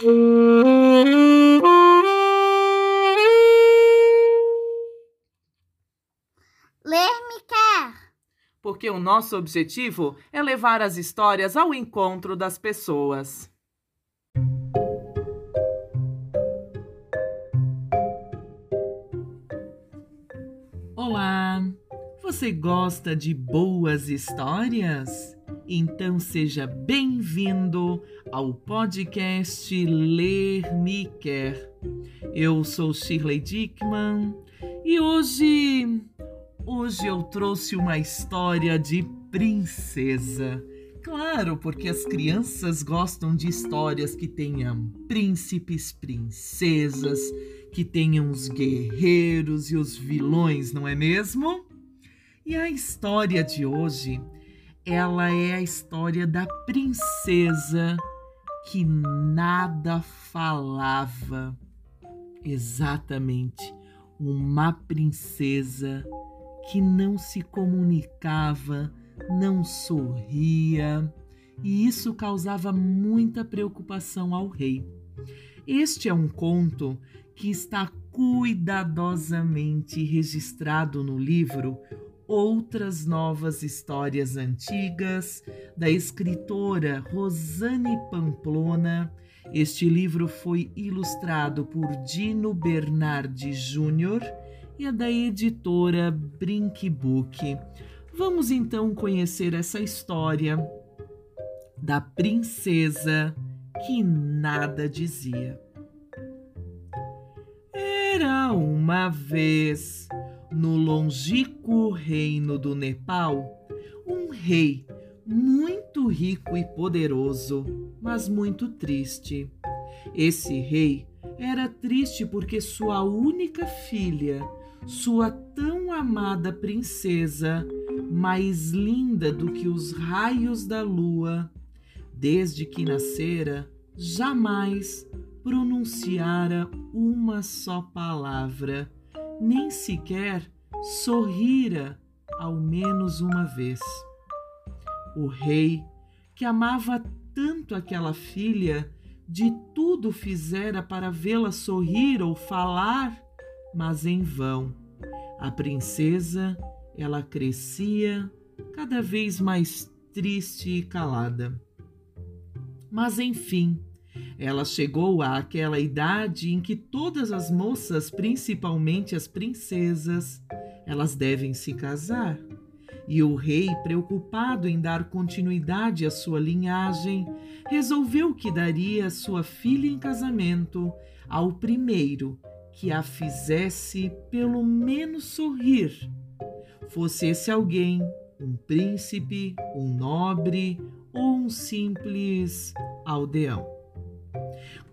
Ler me quer. Porque o nosso objetivo é levar as histórias ao encontro das pessoas. Olá! Você gosta de boas histórias? Então seja bem-vindo ao podcast Ler Me Quer. Eu sou Shirley Dickman e hoje hoje eu trouxe uma história de princesa. Claro, porque as crianças gostam de histórias que tenham príncipes, princesas, que tenham os guerreiros e os vilões, não é mesmo? E a história de hoje, ela é a história da princesa que nada falava. Exatamente, uma princesa que não se comunicava, não sorria, e isso causava muita preocupação ao rei. Este é um conto que está cuidadosamente registrado no livro Outras Novas Histórias Antigas, da escritora Rosane Pamplona. Este livro foi ilustrado por Dino Bernardi Júnior e é da editora Brinkbook. Vamos então conhecer essa história da princesa que nada dizia. Era uma vez, no longínquo reino do Nepal, um rei muito rico e poderoso, mas muito triste. Esse rei era triste porque sua única filha, sua tão amada princesa, mais linda do que os raios da lua, desde que nascera, jamais pronunciara uma só palavra, nem sequer sorrira ao menos uma vez. O rei, que amava tanto aquela filha, de tudo fizera para vê-la sorrir ou falar, mas em vão. A princesa, ela crescia cada vez mais triste e calada. Mas enfim, ela chegou àquela idade em que todas as moças, principalmente as princesas, elas devem se casar. E o rei, preocupado em dar continuidade à sua linhagem, resolveu que daria sua filha em casamento ao primeiro que a fizesse pelo menos sorrir. Fosse esse alguém um príncipe, um nobre ou um simples aldeão.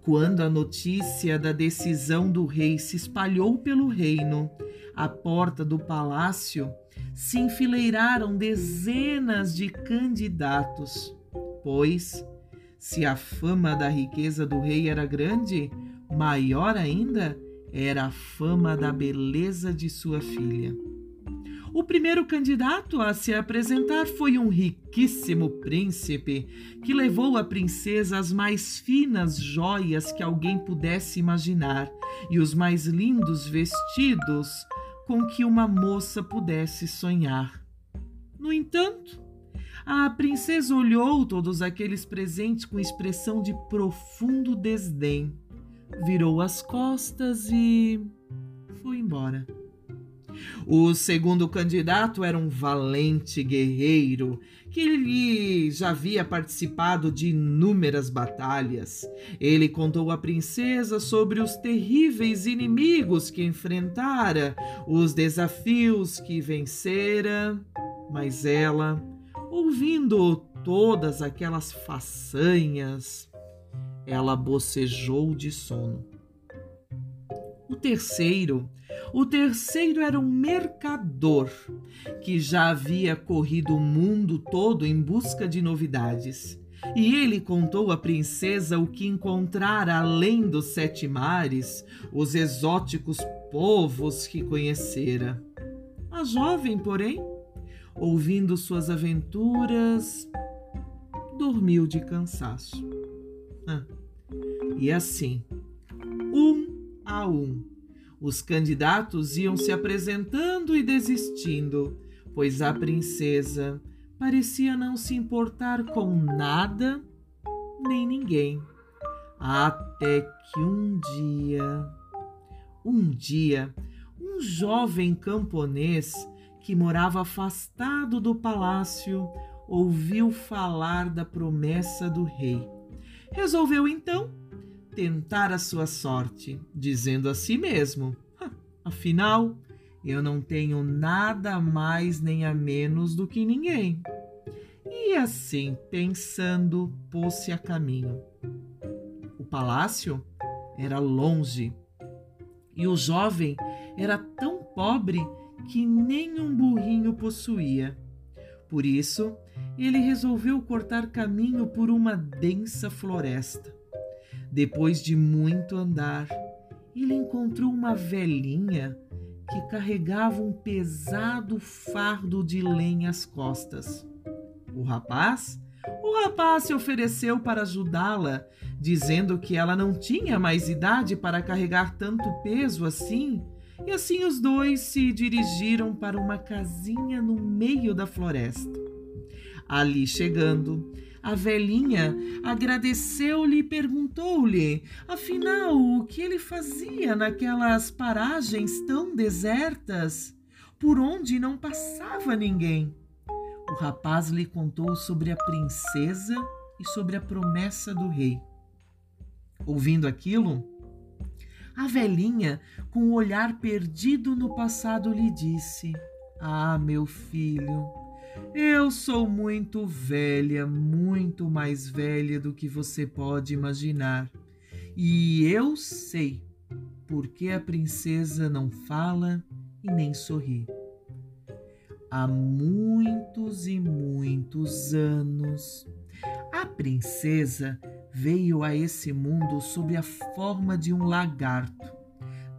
Quando a notícia da decisão do rei se espalhou pelo reino, à porta do palácio se enfileiraram dezenas de candidatos, pois, se a fama da riqueza do rei era grande, maior ainda era a fama da beleza de sua filha. O primeiro candidato a se apresentar foi um riquíssimo príncipe que levou à princesa as mais finas joias que alguém pudesse imaginar e os mais lindos vestidos com que uma moça pudesse sonhar. No entanto, a princesa olhou todos aqueles presentes com expressão de profundo desdém, virou as costas e foi embora. O segundo candidato era um valente guerreiro que ele já havia participado de inúmeras batalhas. Ele contou à princesa sobre os terríveis inimigos que enfrentara, os desafios que vencera, mas ela, ouvindo todas aquelas façanhas, ela bocejou de sono. O terceiro, o terceiro era um mercador que já havia corrido o mundo todo em busca de novidades. E ele contou à princesa o que encontrara além dos sete mares, os exóticos povos que conhecera. A jovem, porém, ouvindo suas aventuras, dormiu de cansaço. Ah, E assim, um a um, os candidatos iam se apresentando e desistindo, pois a princesa parecia não se importar com nada nem ninguém. Até que um dia, um dia, um jovem camponês que morava afastado do palácio ouviu falar da promessa do rei. Resolveu então tentar a sua sorte, dizendo a si mesmo: Afinal, eu não tenho nada mais nem a menos do que ninguém. E assim, pensando, pôs-se a caminho. O palácio era longe e o jovem era tão pobre que nem um burrinho possuía. Por isso, ele resolveu cortar caminho por uma densa floresta. Depois de muito andar, ele encontrou uma velhinha que carregava um pesado fardo de lenha às costas. O rapaz? O rapaz se ofereceu para ajudá-la, dizendo que ela não tinha mais idade para carregar tanto peso assim, e assim os dois se dirigiram para uma casinha no meio da floresta. Ali chegando, a velhinha agradeceu-lhe e perguntou-lhe, afinal, o que ele fazia naquelas paragens tão desertas, por onde não passava ninguém. O rapaz lhe contou sobre a princesa e sobre a promessa do rei. Ouvindo aquilo, a velhinha, com o olhar perdido no passado, lhe disse: Ah, meu filho, eu sou muito velha, muito mais velha do que você pode imaginar. E eu sei porque a princesa não fala e nem sorri. Há muitos e muitos anos, a princesa veio a esse mundo sob a forma de um lagarto.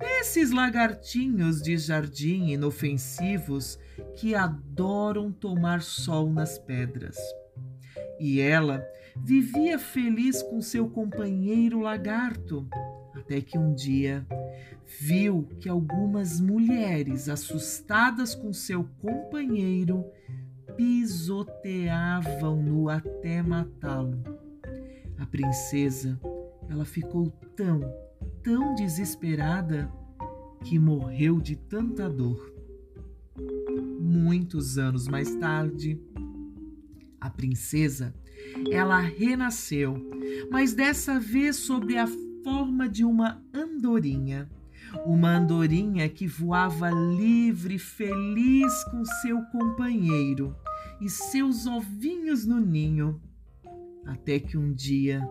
Esses lagartinhos de jardim inofensivos que adoram tomar sol nas pedras. E ela vivia feliz com seu companheiro lagarto, até que um dia viu que algumas mulheres, assustadas com seu companheiro, pisoteavam-no até matá-lo. A princesa, ela ficou tão, tão desesperada que morreu de tanta dor. Muitos anos mais tarde, a princesa, ela renasceu, mas dessa vez sob a forma de uma andorinha. Uma andorinha que voava livre, feliz com seu companheiro e seus ovinhos no ninho. Até que um dia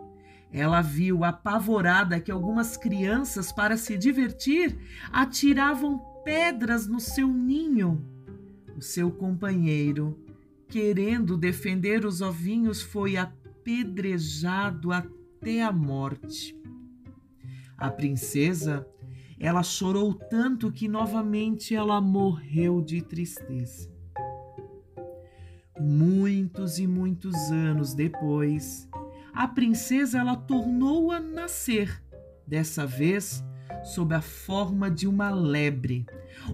ela viu apavorada que algumas crianças, para se divertir, atiravam pedras no seu ninho. O seu companheiro, querendo defender os ovinhos, foi apedrejado até a morte. A princesa, ela chorou tanto que novamente ela morreu de tristeza. Muitos e muitos anos depois, a princesa ela tornou a nascer, dessa vez sob a forma de uma lebre.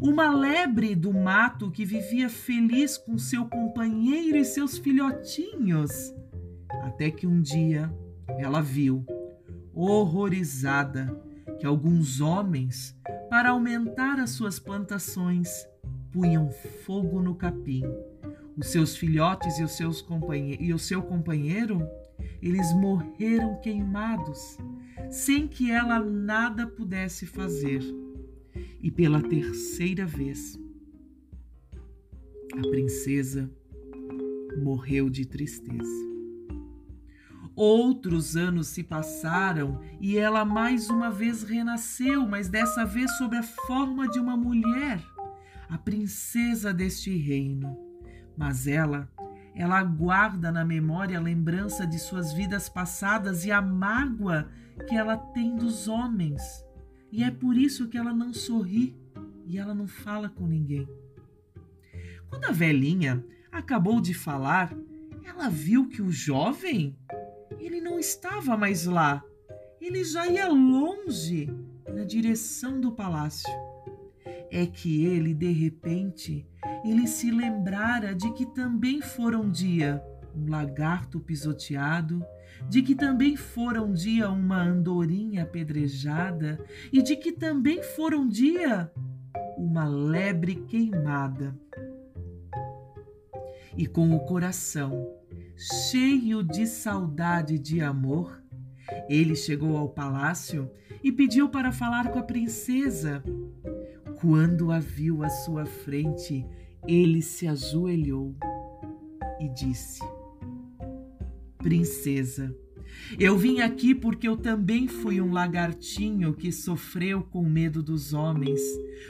Uma lebre do mato que vivia feliz com seu companheiro e seus filhotinhos. Até que um dia ela viu, horrorizada, que alguns homens, para aumentar as suas plantações, punham fogo no capim. Os seus filhotes e, os seus e o seu companheiro eles morreram queimados, sem que ela nada pudesse fazer. E pela terceira vez, a princesa morreu de tristeza. Outros anos se passaram e ela mais uma vez renasceu, mas dessa vez sob a forma de uma mulher, a princesa deste reino. Mas ela ela guarda na memória a lembrança de suas vidas passadas e a mágoa que ela tem dos homens. E é por isso que ela não sorri e ela não fala com ninguém. Quando a velhinha acabou de falar, ela viu que o jovem, ele não estava mais lá. ele já ia longe na direção do palácio. É que ele, de repente, ele se lembrara de que também fora um dia um lagarto pisoteado, de que também fora um dia uma andorinha apedrejada e de que também fora um dia uma lebre queimada. E com o coração cheio de saudade de amor, ele chegou ao palácio e pediu para falar com a princesa. Quando a viu à sua frente, ele se ajoelhou e disse: Princesa, eu vim aqui porque eu também fui um lagartinho que sofreu com medo dos homens,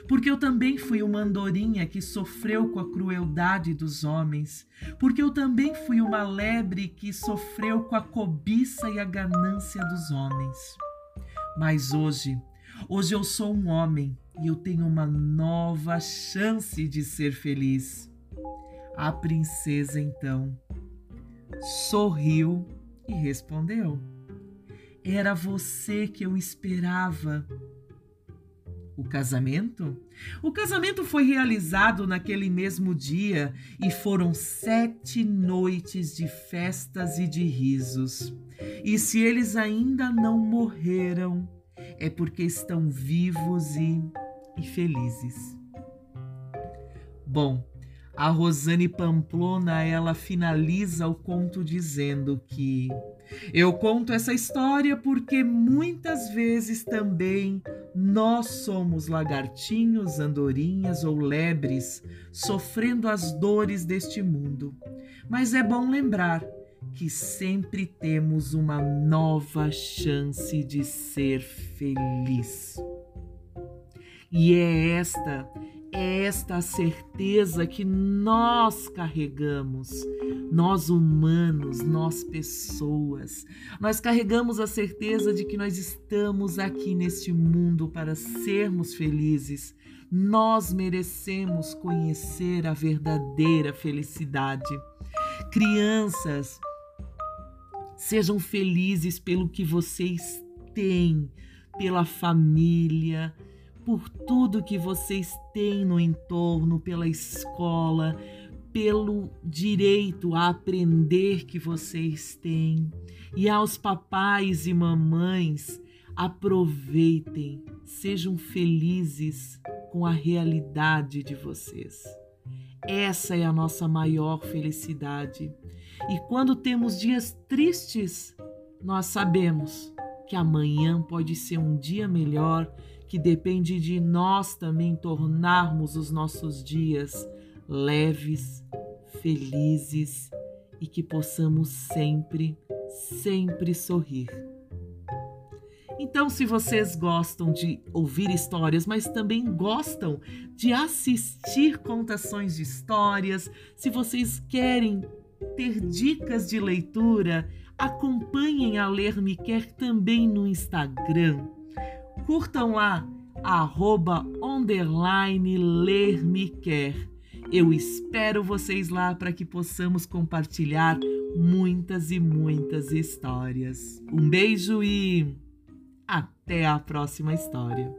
porque eu também fui uma andorinha que sofreu com a crueldade dos homens, porque eu também fui uma lebre que sofreu com a cobiça e a ganância dos homens. Mas hoje, hoje eu sou um homem e eu tenho uma nova chance de ser feliz. A princesa então sorriu e respondeu: Era você que eu esperava. O casamento? O casamento foi realizado naquele mesmo dia e foram sete noites de festas e de risos. E se eles ainda não morreram, é porque estão vivos e, e felizes. Bom, a Rosane Pamplona, ela finaliza o conto dizendo que eu conto essa história porque muitas vezes também nós somos lagartinhos, andorinhas ou lebres sofrendo as dores deste mundo. Mas é bom lembrar que sempre temos uma nova chance de ser feliz. E é esta é esta a certeza que nós carregamos, nós humanos, nós pessoas. Nós carregamos a certeza de que nós estamos aqui neste mundo para sermos felizes. Nós merecemos conhecer a verdadeira felicidade. Crianças, sejam felizes pelo que vocês têm, pela família, por tudo que vocês têm no entorno, pela escola, pelo direito a aprender que vocês têm. E aos papais e mamães, aproveitem, sejam felizes com a realidade de vocês. Essa é a nossa maior felicidade. E quando temos dias tristes, nós sabemos que amanhã pode ser um dia melhor que depende de nós também tornarmos os nossos dias leves, felizes e que possamos sempre, sempre sorrir. Então, se vocês gostam de ouvir histórias, mas também gostam de assistir contações de histórias, se vocês querem ter dicas de leitura, acompanhem a Ler Me Quer também no Instagram Curtam lá, arroba underline ler me quer. Eu espero vocês lá para que possamos compartilhar muitas e muitas histórias. Um beijo e até a próxima história.